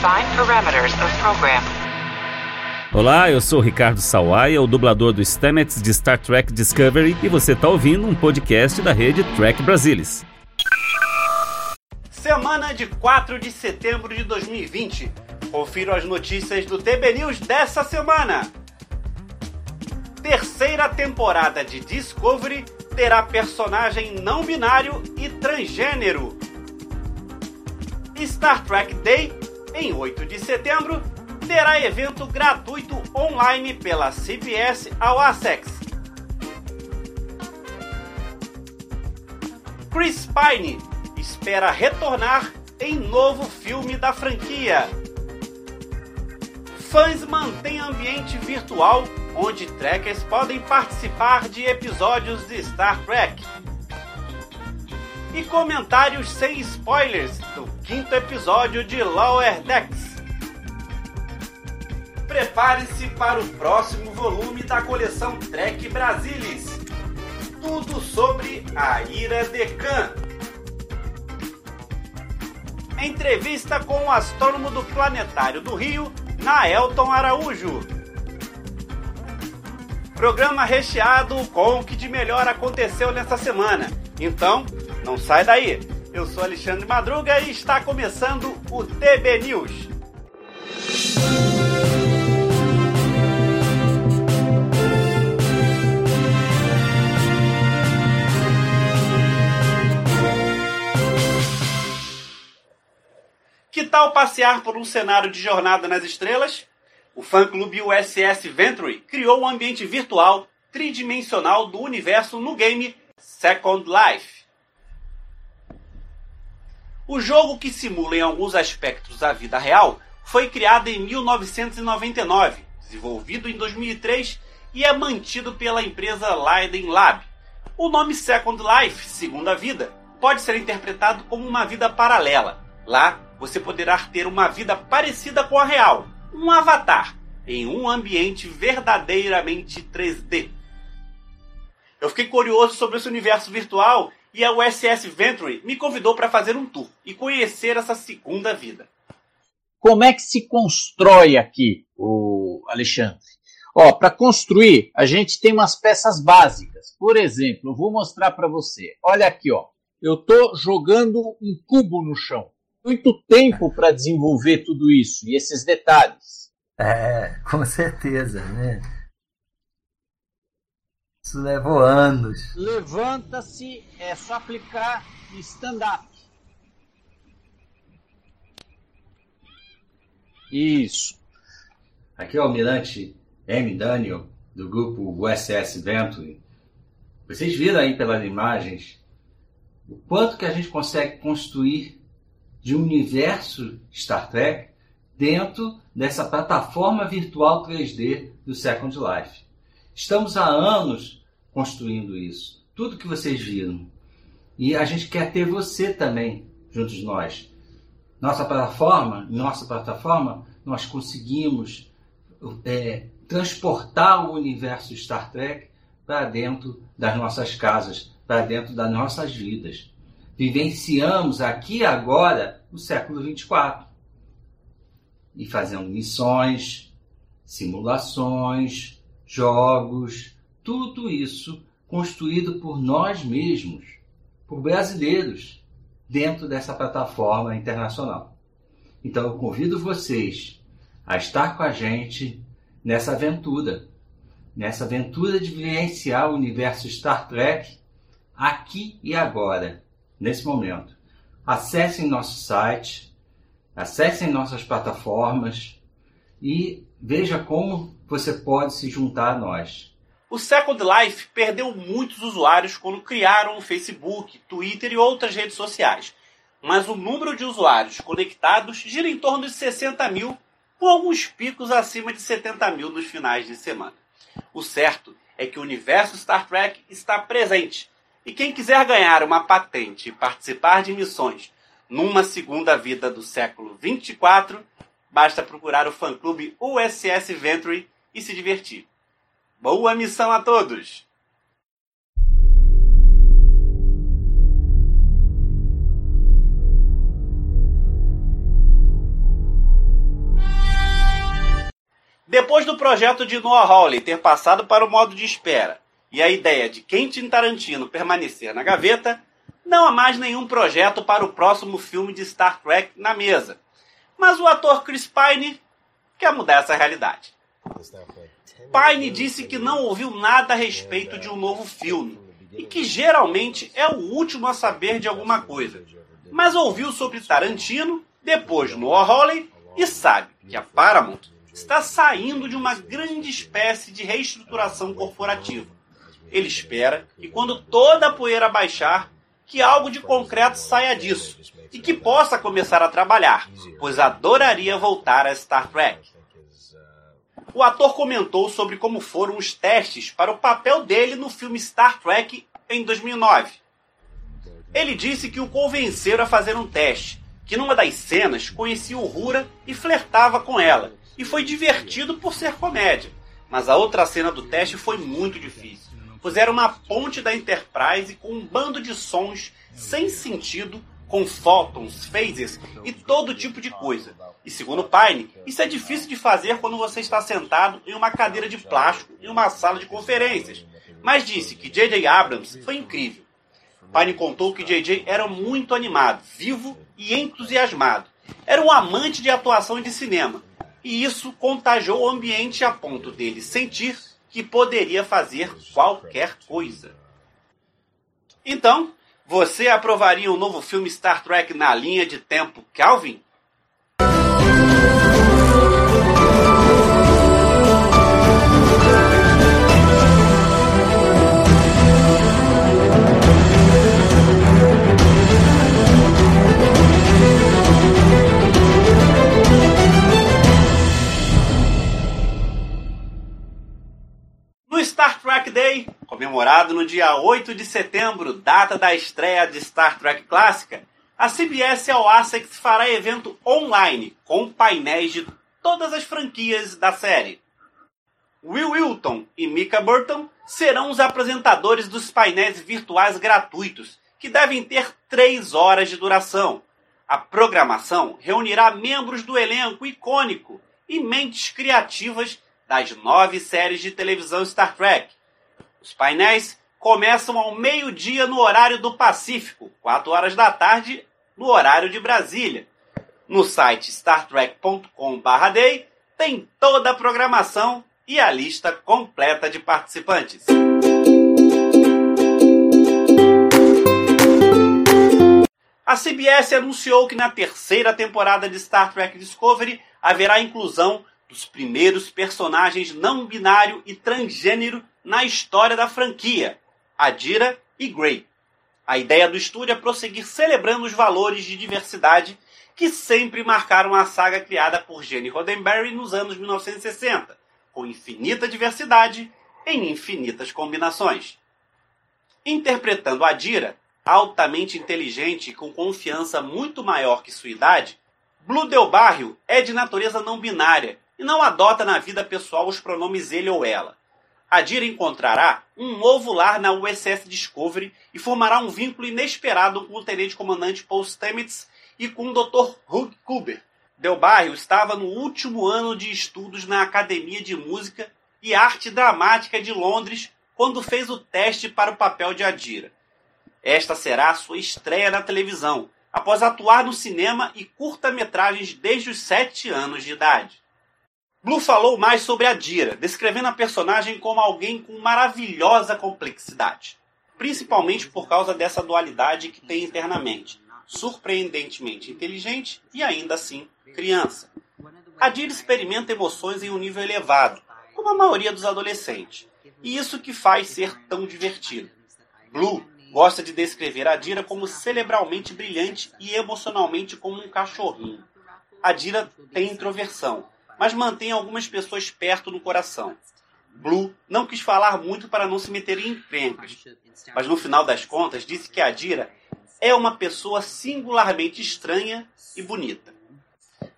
Define parameters of program. Olá, eu sou Ricardo Sawaia, o dublador do Stamets de Star Trek Discovery, e você está ouvindo um podcast da rede Trek Brasilis. Semana de 4 de setembro de 2020. Confiro as notícias do TB News dessa semana. Terceira temporada de Discovery terá personagem não binário e transgênero. Star Trek Day, em 8 de setembro, terá evento gratuito online pela CBS All Access. Chris Pine espera retornar em novo filme da franquia. Fãs mantêm ambiente virtual onde trekkers podem participar de episódios de Star Trek. E comentários sem spoilers do quinto episódio de Lower Decks. Prepare-se para o próximo volume da coleção Trek Brasilis. Tudo sobre a Ira de Khan. Entrevista com o astrônomo do Planetário do Rio, Naelton Araújo. Programa recheado com o que de melhor aconteceu nesta semana. Então, não sai daí. Eu sou Alexandre Madruga e está começando o TB News. Que tal passear por um cenário de jornada nas estrelas? O fã-clube USS Venture criou um ambiente virtual tridimensional do universo no game Second Life. O jogo, que simula em alguns aspectos a vida real, foi criado em 1999, desenvolvido em 2003 e é mantido pela empresa Leiden Lab. O nome Second Life, Segunda Vida, pode ser interpretado como uma vida paralela. Lá, você poderá ter uma vida parecida com a real, um avatar, em um ambiente verdadeiramente 3D. Eu fiquei curioso sobre esse universo virtual e a USS Venture me convidou para fazer um tour e conhecer essa segunda vida. Como é que se constrói aqui, o Alexandre? Ó, para construir, a gente tem umas peças básicas. Por exemplo, eu vou mostrar para você. Olha aqui, ó. Eu estou jogando um cubo no chão. Muito tempo para desenvolver tudo isso e esses detalhes. É, com certeza, né? Isso levou anos. Levanta-se, é só aplicar stand-up. Isso. Aqui é o almirante M. Daniel, do grupo USS Venture. Vocês viram aí pelas imagens o quanto que a gente consegue construir de um universo Star Trek dentro dessa plataforma virtual 3D do Second Life. Estamos há anos construindo isso. Tudo que vocês viram. E a gente quer ter você também junto de nós. Nossa plataforma, nossa plataforma, nós conseguimos é, transportar o universo Star Trek para dentro das nossas casas, para dentro das nossas vidas. Vivenciamos aqui agora o século 24 e fazendo missões, simulações, jogos, tudo isso construído por nós mesmos, por brasileiros, dentro dessa plataforma internacional. Então eu convido vocês a estar com a gente nessa aventura, nessa aventura de vivenciar o universo Star Trek aqui e agora, nesse momento. Acessem nosso site, acessem nossas plataformas e veja como você pode se juntar a nós. O Second Life perdeu muitos usuários quando criaram o Facebook, Twitter e outras redes sociais, mas o número de usuários conectados gira em torno de 60 mil, com alguns picos acima de 70 mil nos finais de semana. O certo é que o universo Star Trek está presente, e quem quiser ganhar uma patente e participar de missões numa segunda vida do século 24, basta procurar o fã-clube USS Venture e se divertir. Boa missão a todos! Depois do projeto de Noah Hawley ter passado para o modo de espera e a ideia de Quentin Tarantino permanecer na gaveta, não há mais nenhum projeto para o próximo filme de Star Trek na mesa. Mas o ator Chris Pine quer mudar essa realidade. Pine disse que não ouviu nada a respeito de um novo filme e que geralmente é o último a saber de alguma coisa, mas ouviu sobre Tarantino, depois Noah Hawley e sabe que a Paramount está saindo de uma grande espécie de reestruturação corporativa. Ele espera que quando toda a poeira baixar, que algo de concreto saia disso e que possa começar a trabalhar, pois adoraria voltar a Star Trek. O ator comentou sobre como foram os testes para o papel dele no filme Star Trek em 2009. Ele disse que o convenceram a fazer um teste, que numa das cenas conhecia o Rura e flertava com ela, e foi divertido por ser comédia. Mas a outra cena do teste foi muito difícil puseram uma ponte da Enterprise com um bando de sons sem sentido, com fótons, phasers e todo tipo de coisa. E segundo Pine, isso é difícil de fazer quando você está sentado em uma cadeira de plástico em uma sala de conferências. Mas disse que J.J. Abrams foi incrível. Pine contou que J.J. era muito animado, vivo e entusiasmado. Era um amante de atuação e de cinema. E isso contagiou o ambiente a ponto dele sentir que poderia fazer qualquer coisa. Então, você aprovaria um novo filme Star Trek na linha de tempo Calvin? No dia 8 de setembro, data da estreia de Star Trek clássica, a CBS All Access fará evento online com painéis de todas as franquias da série. Will Wilton e Mika Burton serão os apresentadores dos painéis virtuais gratuitos, que devem ter 3 horas de duração. A programação reunirá membros do elenco icônico e mentes criativas das nove séries de televisão Star Trek. Os painéis começam ao meio-dia no horário do Pacífico, 4 horas da tarde no horário de Brasília. No site startrek.com/day tem toda a programação e a lista completa de participantes. A CBS anunciou que na terceira temporada de Star Trek Discovery haverá inclusão dos primeiros personagens não binário e transgênero na história da franquia, Adira e Grey. A ideia do estúdio é prosseguir celebrando os valores de diversidade que sempre marcaram a saga criada por Gene Roddenberry nos anos 1960, com infinita diversidade em infinitas combinações. Interpretando Adira, altamente inteligente e com confiança muito maior que sua idade, Blue Del Barrio é de natureza não binária e não adota na vida pessoal os pronomes ele ou ela. Adira encontrará um novo lar na USS Discovery e formará um vínculo inesperado com o tenente-comandante Paul Stamets e com o Dr. Hugh Kuber. Del Barrio estava no último ano de estudos na Academia de Música e Arte Dramática de Londres quando fez o teste para o papel de Adira. Esta será a sua estreia na televisão, após atuar no cinema e curta-metragens desde os sete anos de idade. Blue falou mais sobre Adira, descrevendo a personagem como alguém com maravilhosa complexidade, principalmente por causa dessa dualidade que tem internamente, surpreendentemente inteligente e ainda assim criança. Adira experimenta emoções em um nível elevado, como a maioria dos adolescentes, e isso que faz ser tão divertido. Blue gosta de descrever Adira como cerebralmente brilhante e emocionalmente como um cachorrinho. Adira tem introversão, mas mantém algumas pessoas perto no coração. Blue não quis falar muito para não se meter em encrencas, mas no final das contas disse que Adira é uma pessoa singularmente estranha e bonita.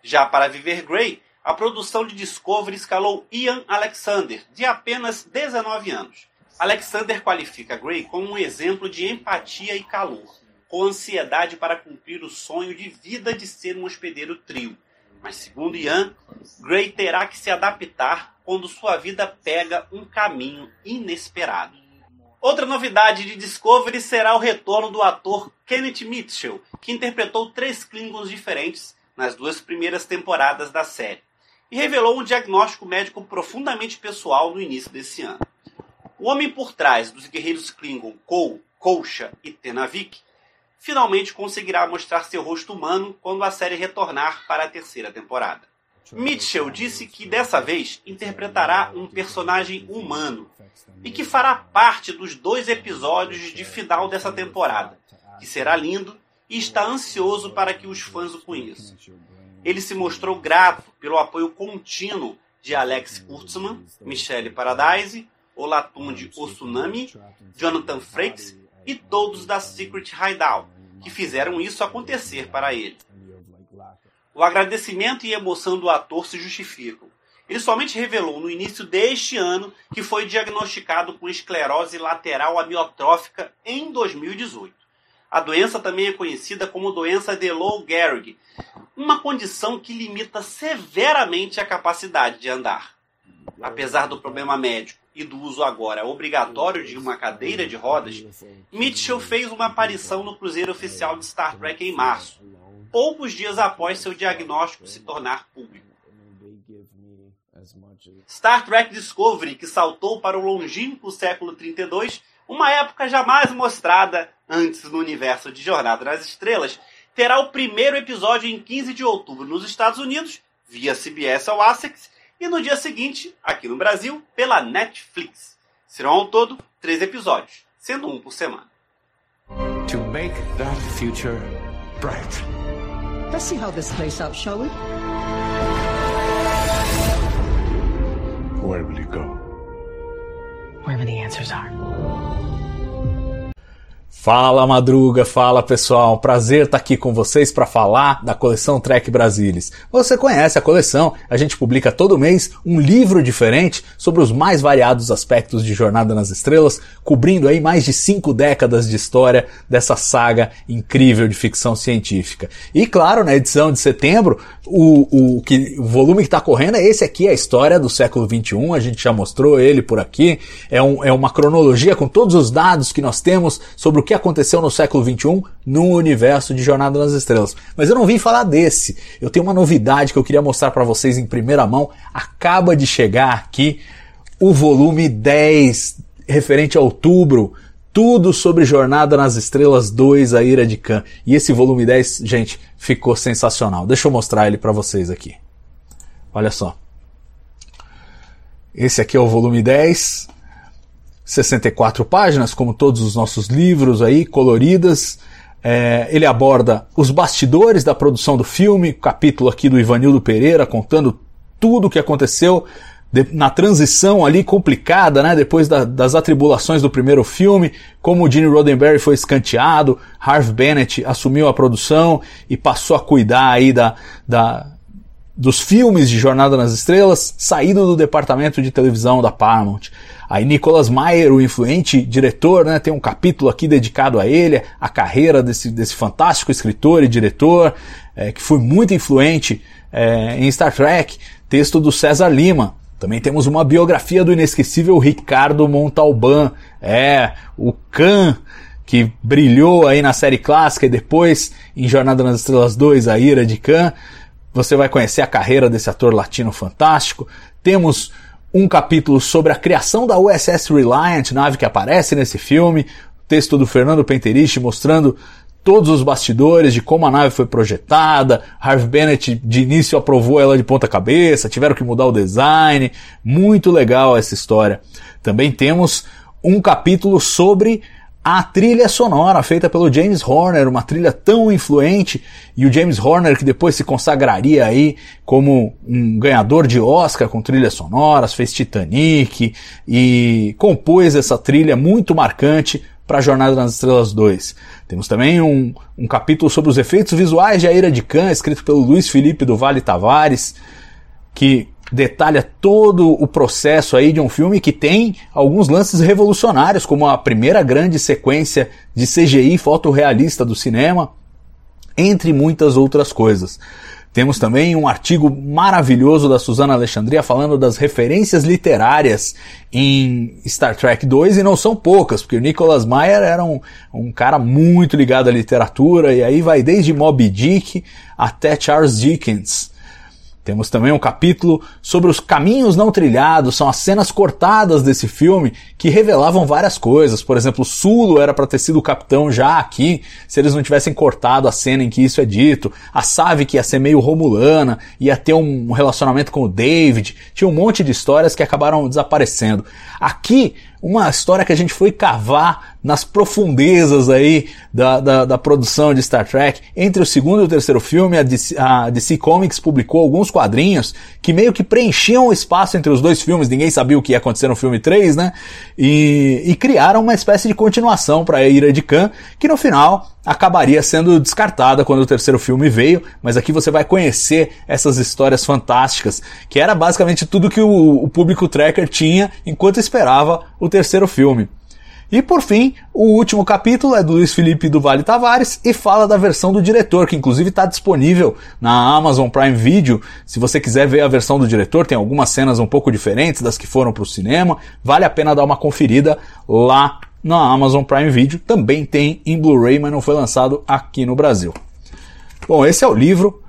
Já para Viver Grey, a produção de Discovery escalou Ian Alexander, de apenas 19 anos. Alexander qualifica Grey como um exemplo de empatia e calor, com ansiedade para cumprir o sonho de vida de ser um hospedeiro trio Mas segundo Ian, Gray terá que se adaptar quando sua vida pega um caminho inesperado. Outra novidade de Discovery será o retorno do ator Kenneth Mitchell, que interpretou três Klingons diferentes nas duas primeiras temporadas da série, e revelou um diagnóstico médico profundamente pessoal no início desse ano. O homem por trás dos guerreiros Klingon Kou, Kolcha e Tenavik finalmente conseguirá mostrar seu rosto humano quando a série retornar para a terceira temporada. Mitchell disse que dessa vez interpretará um personagem humano e que fará parte dos dois episódios de final dessa temporada, que será lindo e está ansioso para que os fãs o conheçam. Ele se mostrou grato pelo apoio contínuo de Alex Kurtzman, Michelle Paradise, Olatunde Osunami, Jonathan Frakes e todos da Secret Hideout, que fizeram isso acontecer para ele. O agradecimento e emoção do ator se justificam. Ele somente revelou no início deste ano que foi diagnosticado com esclerose lateral amiotrófica em 2018. A doença também é conhecida como doença de Lou Gehrig, uma condição que limita severamente a capacidade de andar. Apesar do problema médico e do uso agora obrigatório de uma cadeira de rodas, Mitchell fez uma aparição no cruzeiro oficial de Star Trek em março, poucos dias após seu diagnóstico se tornar público. Star Trek Discovery, que saltou para o longínquo século 32, uma época jamais mostrada antes no universo de Jornada nas Estrelas, terá o primeiro episódio em 15 de outubro nos Estados Unidos, via CBS ao Essex, e no dia seguinte, aqui no Brasil, pela Netflix. Serão ao todo três episódios, sendo um por semana. To make that future bright. Let's see how this plays out, shall we? Where will you go? Wherever the answers are. Fala Madruga, fala pessoal, prazer estar aqui com vocês para falar da coleção Trek Brasilis. Você conhece a coleção, a gente publica todo mês um livro diferente sobre os mais variados aspectos de Jornada nas Estrelas, cobrindo aí mais de cinco décadas de história dessa saga incrível de ficção científica. E claro, na edição de setembro, o, o, que, o volume que está correndo é esse aqui, a história do século XXI, a gente já mostrou ele por aqui, é, um, é uma cronologia com todos os dados que nós temos sobre o que aconteceu no século XXI no universo de Jornada nas Estrelas. Mas eu não vim falar desse. Eu tenho uma novidade que eu queria mostrar para vocês em primeira mão. Acaba de chegar aqui o volume 10, referente a outubro. Tudo sobre Jornada nas Estrelas 2, A Ira de Khan. E esse volume 10, gente, ficou sensacional. Deixa eu mostrar ele para vocês aqui. Olha só. Esse aqui é o volume 10. 64 páginas, como todos os nossos livros aí, coloridas. É, ele aborda os bastidores da produção do filme, capítulo aqui do Ivanildo Pereira contando tudo o que aconteceu de, na transição ali complicada, né, depois da, das atribulações do primeiro filme, como o Gene Roddenberry foi escanteado, Harv Bennett assumiu a produção e passou a cuidar aí da, da, dos filmes de Jornada nas Estrelas, saído do departamento de televisão da Paramount. Aí Nicholas Meyer, o influente diretor, né, tem um capítulo aqui dedicado a ele, a carreira desse, desse fantástico escritor e diretor, é, que foi muito influente é, em Star Trek, texto do César Lima. Também temos uma biografia do inesquecível Ricardo Montalban, é, o Khan, que brilhou aí na série clássica e depois em Jornada nas Estrelas 2, A Ira de Khan. Você vai conhecer a carreira desse ator latino fantástico. Temos um capítulo sobre a criação da USS Reliant, nave que aparece nesse filme, texto do Fernando Penteriche mostrando todos os bastidores de como a nave foi projetada. Harvey Bennett de início aprovou ela de ponta cabeça, tiveram que mudar o design. Muito legal essa história. Também temos um capítulo sobre a trilha sonora feita pelo James Horner, uma trilha tão influente, e o James Horner que depois se consagraria aí como um ganhador de Oscar com trilhas sonoras, fez Titanic e compôs essa trilha muito marcante para a Jornada nas Estrelas 2. Temos também um, um capítulo sobre os efeitos visuais de A Ira de Khan, escrito pelo Luiz Felipe do Vale Tavares, que detalha todo o processo aí de um filme que tem alguns lances revolucionários, como a primeira grande sequência de CGI fotorrealista do cinema, entre muitas outras coisas. Temos também um artigo maravilhoso da Suzana Alexandria falando das referências literárias em Star Trek 2 e não são poucas, porque o Nicholas Meyer era um, um cara muito ligado à literatura e aí vai desde Moby Dick até Charles Dickens. Temos também um capítulo sobre os caminhos não trilhados, são as cenas cortadas desse filme que revelavam várias coisas. Por exemplo, Sulo era para ter sido o capitão já aqui, se eles não tivessem cortado a cena em que isso é dito. A Savick ia ser meio romulana, ia ter um relacionamento com o David. Tinha um monte de histórias que acabaram desaparecendo. Aqui uma história que a gente foi cavar nas profundezas aí da, da, da, produção de Star Trek. Entre o segundo e o terceiro filme, a DC, a DC Comics publicou alguns quadrinhos que meio que preenchiam o espaço entre os dois filmes. Ninguém sabia o que ia acontecer no filme 3, né? E, e criaram uma espécie de continuação para a Ira de Khan, que no final acabaria sendo descartada quando o terceiro filme veio, mas aqui você vai conhecer essas histórias fantásticas, que era basicamente tudo que o, o público tracker tinha enquanto esperava o terceiro filme. E por fim, o último capítulo é do Luiz Felipe do Vale Tavares e fala da versão do diretor, que inclusive está disponível na Amazon Prime Video. Se você quiser ver a versão do diretor, tem algumas cenas um pouco diferentes das que foram para o cinema. Vale a pena dar uma conferida lá na Amazon Prime Video. Também tem em Blu-ray, mas não foi lançado aqui no Brasil. Bom, esse é o livro.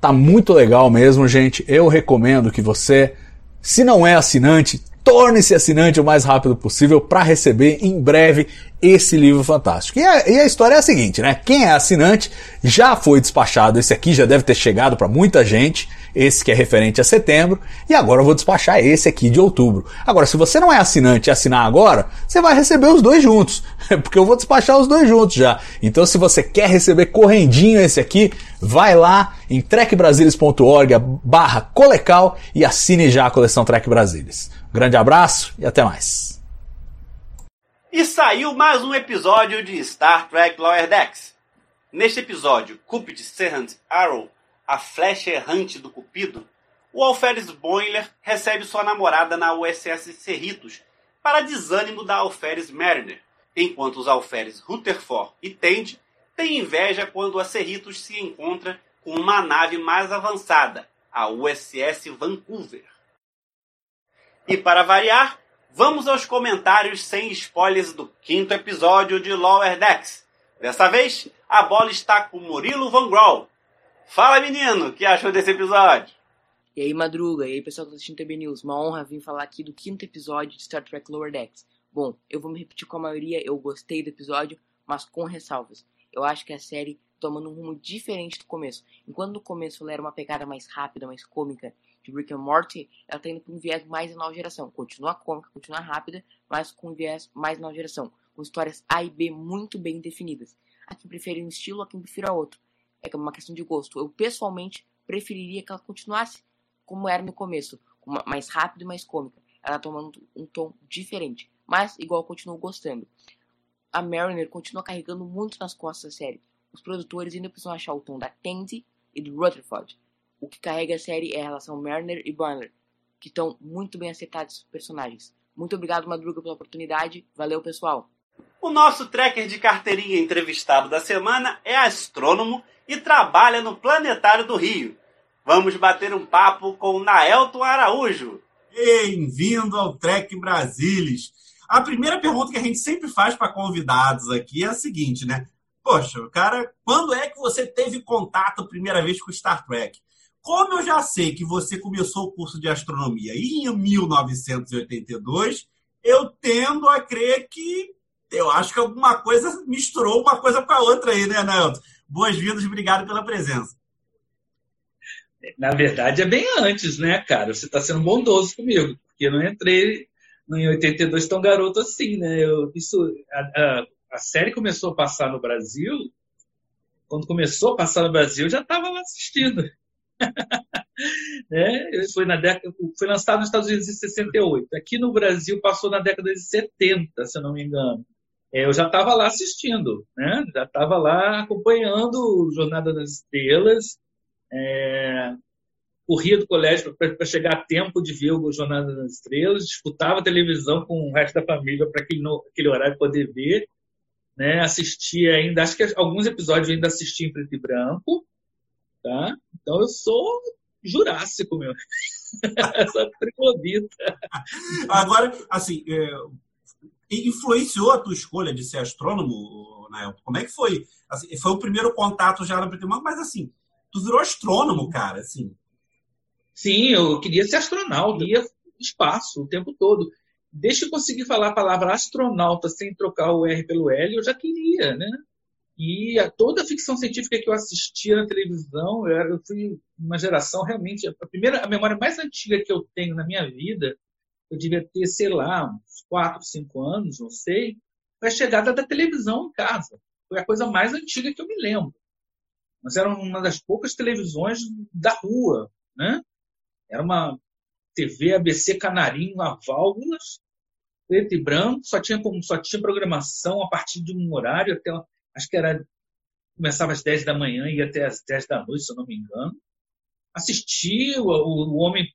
Tá muito legal mesmo, gente. Eu recomendo que você, se não é assinante, torne-se assinante o mais rápido possível para receber em breve esse livro fantástico. E a, e a, história é a seguinte, né? Quem é assinante já foi despachado, esse aqui já deve ter chegado para muita gente, esse que é referente a setembro, e agora eu vou despachar esse aqui de outubro. Agora, se você não é assinante e assinar agora, você vai receber os dois juntos, porque eu vou despachar os dois juntos já. Então, se você quer receber correndinho esse aqui, vai lá em trekbrasilis.org barra colecal e assine já a coleção Trek Brasilis. Grande abraço e até mais. E saiu mais um episódio de Star Trek Lower Decks. Neste episódio, Cupid Serhant Arrow, a flecha errante do Cupido, o Alferes Boiler recebe sua namorada na USS Cerritos para desânimo da Alferes Mariner, enquanto os Alferes Rutherford e Tend têm inveja quando a Cerritos se encontra com uma nave mais avançada, a USS Vancouver. E para variar, vamos aos comentários sem spoilers do quinto episódio de Lower Decks. Dessa vez, a bola está com Murilo Van Groll. Fala menino, o que achou desse episódio? E aí, Madruga, e aí, pessoal que está assistindo TB News. Uma honra vir falar aqui do quinto episódio de Star Trek Lower Decks. Bom, eu vou me repetir com a maioria, eu gostei do episódio, mas com ressalvas. Eu acho que a série toma um rumo diferente do começo. Enquanto no começo ela era uma pegada mais rápida, mais cômica, de Rick and Morty, ela tá indo para um viés mais nova geração. Continua cômica, continua rápida, mas com um viés mais nova geração. Com histórias A e B muito bem definidas. A quem prefere um estilo, a quem prefira outro. É uma questão de gosto. Eu, pessoalmente, preferiria que ela continuasse como era no começo. Mais rápido e mais cômica. Ela tá tomando um tom diferente. Mas, igual, eu continuo gostando. A Mariner continua carregando muito nas costas da série. Os produtores ainda precisam achar o tom da Tandy e do Rutherford o que carrega a série é a relação Mariner e Boiler, que estão muito bem acertados os personagens. Muito obrigado, Madruga, pela oportunidade. Valeu, pessoal. O nosso tracker de carteirinha entrevistado da semana é astrônomo e trabalha no Planetário do Rio. Vamos bater um papo com Naelton Araújo. Bem-vindo ao Trek Brasilis. A primeira pergunta que a gente sempre faz para convidados aqui é a seguinte, né? Poxa, cara, quando é que você teve contato a primeira vez com Star Trek? Como eu já sei que você começou o curso de astronomia em 1982, eu tendo a crer que eu acho que alguma coisa misturou uma coisa com a outra aí, né, Nelton? Boas-vindas, obrigado pela presença. Na verdade, é bem antes, né, cara? Você está sendo bondoso comigo, porque eu não entrei em 82 tão garoto assim, né? Eu, isso, a, a, a série começou a passar no Brasil. Quando começou a passar no Brasil, eu já estava lá assistindo. né? foi, na década, foi lançado nos Estados Unidos em 68. Aqui no Brasil passou na década de 70, se eu não me engano. É, eu já estava lá assistindo, né? já estava lá acompanhando Jornada das Estrelas, é, corria do colégio para chegar a tempo de ver o Jornada das Estrelas, disputava televisão com o resto da família para aquele, aquele horário poder ver, né? assistia ainda, acho que alguns episódios eu ainda assisti em preto e branco, tá? Então eu sou jurássico, meu. Essa trilobita. Agora, assim, é, influenciou a tua escolha de ser astrônomo, Nael? Como é que foi? Assim, foi o primeiro contato já no Preto mas assim, tu virou astrônomo, cara, assim. Sim, eu queria ser astronauta, ia espaço o tempo todo. Deixa eu conseguir falar a palavra astronauta sem trocar o R pelo L, eu já queria, né? E a, toda a ficção científica que eu assistia na televisão, eu, eu fui uma geração realmente. A primeira, a memória mais antiga que eu tenho na minha vida, eu devia ter, sei lá, uns 4, 5 anos, não sei, foi a chegada da televisão em casa. Foi a coisa mais antiga que eu me lembro. Mas era uma das poucas televisões da rua, né? Era uma TV ABC Canarinho a válvulas, preto e branco, só tinha, só tinha programação a partir de um horário, até, acho que era começava às 10 da manhã e ia até às 10 da noite, se eu não me engano. Assisti o, o, Homem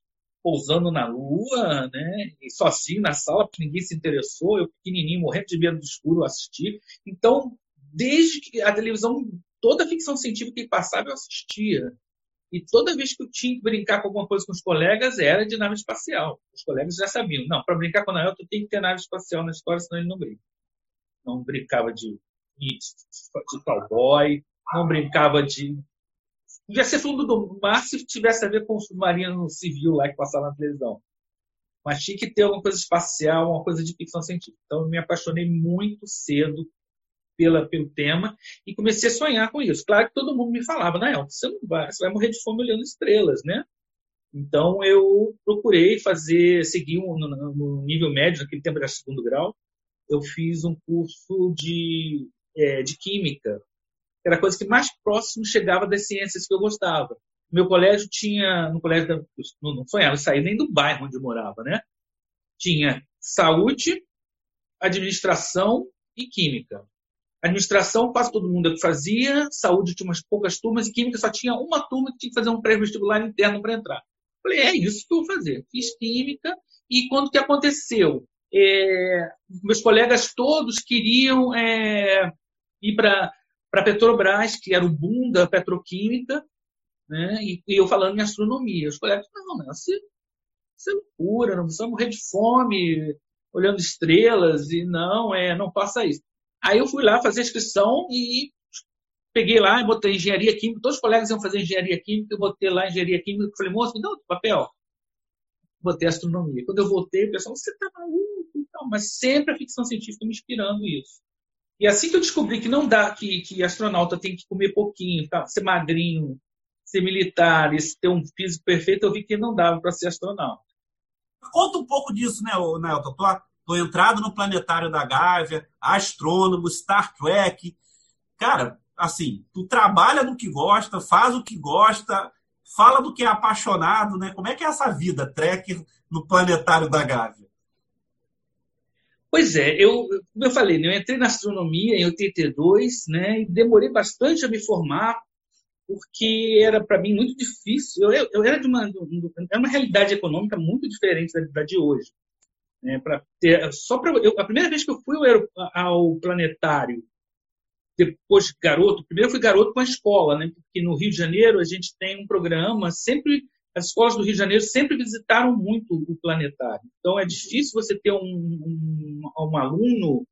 pousando na lua, né? E sozinho na sala, porque ninguém se interessou, eu pequenininho, morrendo de medo do escuro, assisti. Então, desde que a televisão, toda a ficção científica que passava, eu assistia. E toda vez que eu tinha que brincar com alguma coisa com os colegas, era de nave espacial. Os colegas já sabiam. Não, para brincar com o Nael, tu tem que ter nave espacial na história, senão ele não brinca. Não brincava de, de, de cowboy, não brincava de. Podia ser fundo do mar se tivesse a ver com o submarino civil lá que passava na televisão. Mas tinha que ter alguma coisa espacial, uma coisa de ficção científica. Então eu me apaixonei muito cedo pela, pelo tema e comecei a sonhar com isso. Claro que todo mundo me falava, Nael, você não vai, você vai morrer de fome olhando estrelas, né? Então eu procurei fazer, seguir um, no, no, nível médio, naquele tempo era segundo grau, eu fiz um curso de, é, de química, que era a coisa que mais próximo chegava das ciências que eu gostava. Meu colégio tinha, no colégio, da, não, não sonhava sair nem do bairro onde eu morava, né? Tinha saúde, administração e química. Administração, quase todo mundo é fazia, saúde tinha umas poucas turmas, e química só tinha uma turma que tinha que fazer um pré-vestibular interno para entrar. Falei, é isso que eu vou fazer. Fiz química, e quando que aconteceu? É, meus colegas todos queriam é, ir para a Petrobras, que era o boom da petroquímica, né? e, e eu falando em astronomia. Os colegas, não, não, isso, isso é loucura, não precisa morrer de fome, olhando estrelas, e não, é, não faça isso. Aí eu fui lá fazer inscrição e peguei lá e botei engenharia química. Todos os colegas iam fazer engenharia química, eu botei lá engenharia química. Falei, moço, me dá outro papel. Botei astronomia. Quando eu voltei, o pessoal, você tá maluco e tal. Mas sempre a ficção científica me inspirando isso. E assim que eu descobri que não dá, que, que astronauta tem que comer pouquinho, tá? ser magrinho, ser militar, ter um físico perfeito, eu vi que não dava para ser astronauta. Conta um pouco disso, né, Nelton? Tua, Tô entrado no planetário da Gávea, astrônomo, Star Trek. Cara, assim, tu trabalha no que gosta, faz o que gosta, fala do que é apaixonado, né? Como é que é essa vida, Trek, no planetário da Gávea? Pois é, eu, como eu falei, né, eu entrei na astronomia em 82, né, e demorei bastante a me formar, porque era para mim muito difícil. Eu, eu era de uma, de uma realidade econômica muito diferente da, da de hoje né, para ter só para a primeira vez que eu fui ao, ao planetário depois garoto primeiro eu fui garoto com a escola né porque no Rio de Janeiro a gente tem um programa sempre as escolas do Rio de Janeiro sempre visitaram muito o planetário então é difícil você ter um, um, um aluno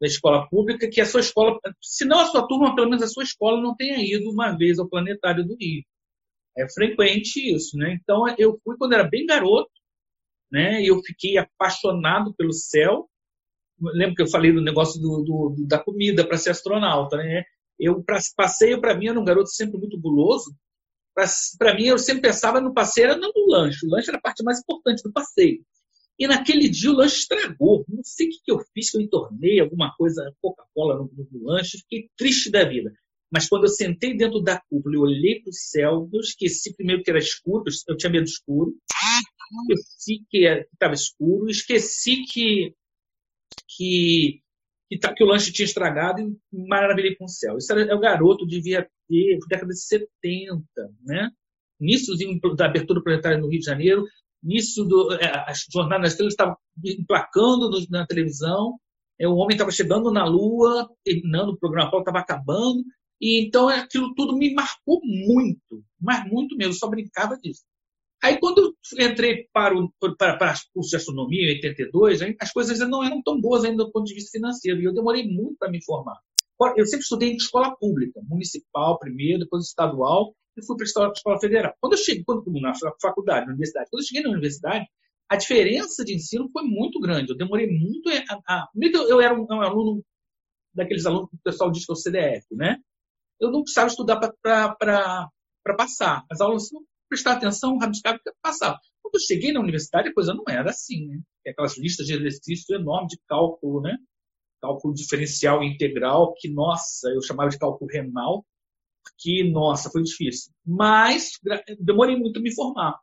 da escola pública que a sua escola se não a sua turma pelo menos a sua escola não tenha ido uma vez ao planetário do Rio é frequente isso né então eu fui quando era bem garoto né? Eu fiquei apaixonado pelo céu. Lembro que eu falei do negócio do, do da comida para ser astronauta, né? Eu passeio para mim era um garoto sempre muito guloso. Para mim eu sempre pensava no passeio era não no lanche. O lanche era a parte mais importante do passeio. E naquele dia o lanche estragou. Não sei o que, que eu fiz, que eu entornei alguma coisa, Coca-Cola no, no, lanche. Fiquei triste da vida. Mas quando eu sentei dentro da cúpula e olhei para o céu, eu esqueci primeiro que era escuro, eu tinha medo escuro esqueci que estava escuro, esqueci que, que, que, tá, que, o lanche tinha estragado e maravilhei com o céu. Isso era, é o garoto, devia ter, década de 70, né? Início da abertura planetária no Rio de Janeiro, início do. É, das estrelas estavam emplacando no, na televisão, é, o homem estava chegando na Lua, terminando o programa, Apolo estava acabando, E então aquilo tudo me marcou muito, mas muito mesmo, só brincava disso. Aí quando eu entrei para o para, para curso de astronomia em 82, as coisas não eram tão boas ainda do ponto de vista financeiro, e eu demorei muito para me formar. Eu sempre estudei em escola pública, municipal primeiro, depois estadual, e fui para a escola federal. Quando eu cheguei, quando, na faculdade, na universidade, quando eu cheguei na universidade, a diferença de ensino foi muito grande. Eu demorei muito a. a eu era um, um, aluno daqueles alunos que o pessoal diz que é o CDF, né? Eu não precisava estudar para passar. As aulas, prestar atenção, rabiscava e passava. Quando eu cheguei na universidade, a coisa não era assim, né? Aquelas listas de exercícios enormes de cálculo, né? Cálculo diferencial integral, que, nossa, eu chamava de cálculo renal, que, nossa, foi difícil. Mas demorei muito a me formar.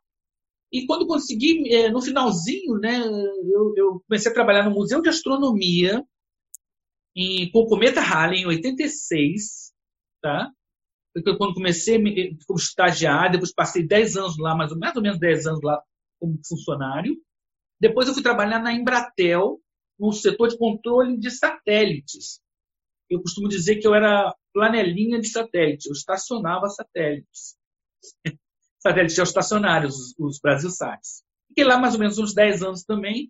E quando consegui, é, no finalzinho, né, eu, eu, comecei a trabalhar no Museu de Astronomia, em, com o Cometa Halley, em 86, tá? Quando comecei como estagiário, depois passei 10 anos lá, mais ou, mais ou menos 10 anos lá como funcionário. Depois eu fui trabalhar na Embratel, no setor de controle de satélites. Eu costumo dizer que eu era planelinha de satélite, eu estacionava satélites. satélites geoestacionários, os, os Brasilsats. Fiquei lá mais ou menos uns 10 anos também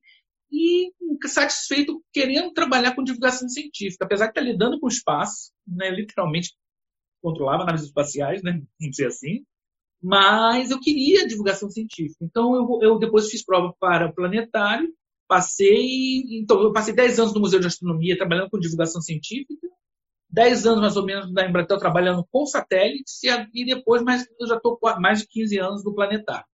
e satisfeito querendo trabalhar com divulgação científica, apesar de estar lidando com o espaço, né, literalmente controlava naves espaciais, né, vamos dizer assim, mas eu queria divulgação científica. Então eu, eu depois fiz prova para planetário, passei, então eu passei 10 anos no Museu de Astronomia trabalhando com divulgação científica 10 anos mais ou menos da Embratel trabalhando com satélites e, depois mais, eu já estou mais de 15 anos no Planetário,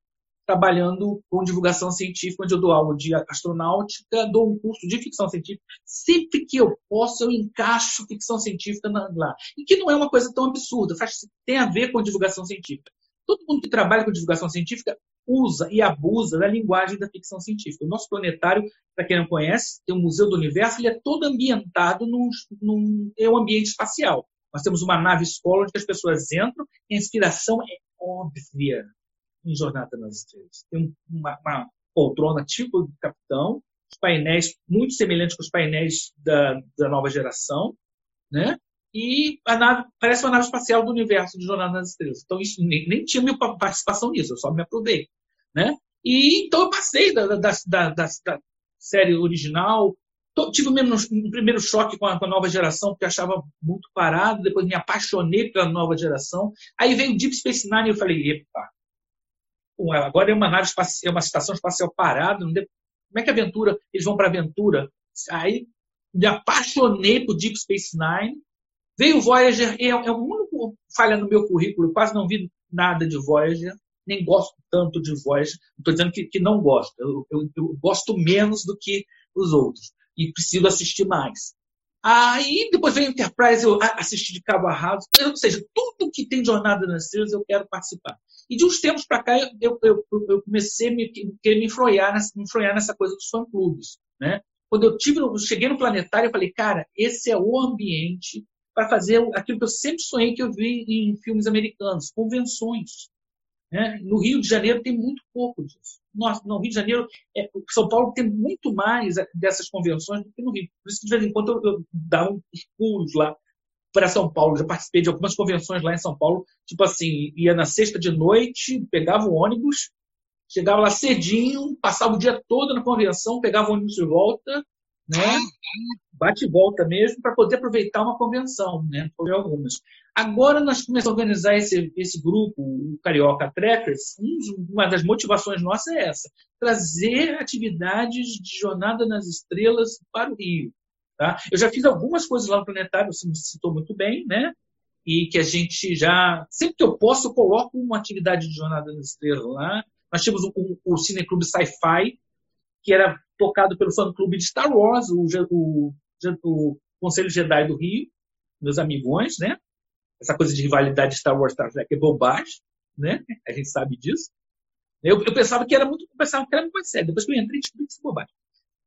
trabalhando com divulgação científica, onde eu dou aula de astronáutica, dou um curso de ficção científica. Sempre que eu posso, eu encaixo ficção científica lá. E que não é uma coisa tão absurda, faz, tem a ver com divulgação científica. Todo mundo que trabalha com divulgação científica usa e abusa da linguagem da ficção científica. O nosso planetário, para quem não conhece, tem o Museu do Universo, ele é todo ambientado num, num é um ambiente espacial. Nós temos uma nave escola onde as pessoas entram e a inspiração é óbvia em Jornada nas Estrelas. Tem uma, uma poltrona tipo do capitão, os painéis muito semelhantes com os painéis da, da nova geração, né? e a nave parece uma nave espacial do universo de Jornada nas Estrelas. Então, isso nem, nem tinha minha participação nisso, eu só me aprovei. Né? E então eu passei da, da, da, da série original, tive um primeiro choque com a, com a, nova geração, porque achava muito parado, depois me apaixonei pela nova geração. Aí veio o Deep Space Nine e eu falei, epa, agora é uma nave espacial, é uma estação espacial parada, como é que a aventura, eles vão para a aventura? Aí me apaixonei por Deep Space Nine, Veio o Voyager, é, é o único falha no meu currículo, quase não vi nada de Voyager, nem gosto tanto de Voyager. Estou dizendo que, que, não gosto, eu, eu, eu, gosto menos do que os outros e preciso assistir mais. Aí depois veio Enterprise, eu assisti de cabo a rabo, ou seja, tudo que tem Jornada nas Estrelas eu quero participar. E de uns tempos para cá eu, eu, eu, comecei a me, querer me influenciar, nessa, me nessa coisa dos fã-clubes. Né? Quando eu, tive, eu cheguei no planetário, eu falei, cara, esse é o ambiente para fazer aquilo que eu sempre sonhei que eu vi em filmes americanos, convenções. Né? No Rio de Janeiro tem muito pouco disso. Nossa, no Rio de Janeiro, é, São Paulo tem muito mais dessas convenções do que no Rio. Por isso que de vez em quando eu, eu dava uns pulos lá para São Paulo. Já participei de algumas convenções lá em São Paulo. Tipo assim, ia na sexta de noite, pegava o ônibus, chegava lá cedinho, passava o dia todo na convenção, pegava o ônibus de volta, né? bate e volta mesmo, para poder aproveitar uma convenção, né? Foi algumas. Agora nós começamos a organizar esse, esse grupo, o Carioca Trekkers. uma das motivações nossas é essa: trazer atividades de jornada nas estrelas para o Rio. Tá? Eu já fiz algumas coisas lá no Planetário, você me citou muito bem, né? E que a gente já. Sempre que eu posso, eu coloco uma atividade de jornada nas estrelas lá. Nós tínhamos o, o Cineclube Sci-Fi, que era tocado pelo fã-clube de Star Wars, o, o, o Conselho Jedi do Rio, meus amigões, né? Essa coisa de rivalidade de Star Wars Star Trek é bobagem, né? A gente sabe disso. Eu, eu pensava que era muito, pensava que era muito sério. Depois que eu entrei, descobri que isso é bobagem.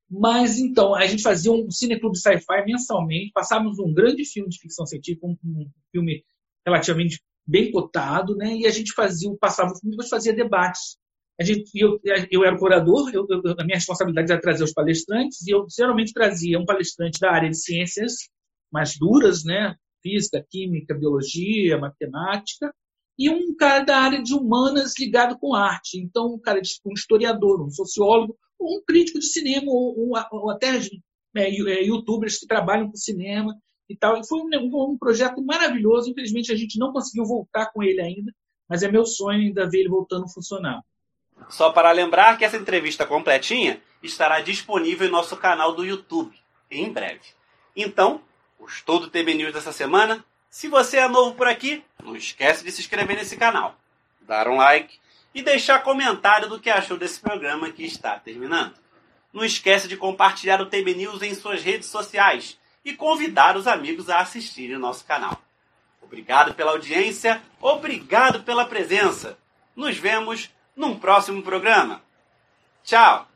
Mas então, a gente fazia um cineclube sci-fi mensalmente, passávamos um grande filme de ficção científica, um, um filme relativamente bem cotado, né? E a gente fazia, passava o filme, depois fazia debates a gente, eu, eu era curador, eu, eu, a minha responsabilidade era trazer os palestrantes, e eu geralmente trazia um palestrante da área de ciências mais duras, né? física, química, biologia, matemática, e um cara da área de humanas ligado com arte. Então, um cara, um historiador, um sociólogo, um crítico de cinema, ou, ou até é, é, youtubers que trabalham com cinema e tal. E foi um, um, projeto maravilhoso. Infelizmente, a gente não conseguiu voltar com ele ainda, mas é meu sonho ainda ver ele voltando a funcionar. Só para lembrar que essa entrevista completinha estará disponível em nosso canal do YouTube em breve. Então, gostou do TB News dessa semana? Se você é novo por aqui, não esquece de se inscrever nesse canal, dar um like e deixar comentário do que achou desse programa que está terminando. Não esquece de compartilhar o TB News em suas redes sociais e convidar os amigos a assistirem o nosso canal. Obrigado pela audiência, obrigado pela presença. Nos vemos num próximo programa. Tchau!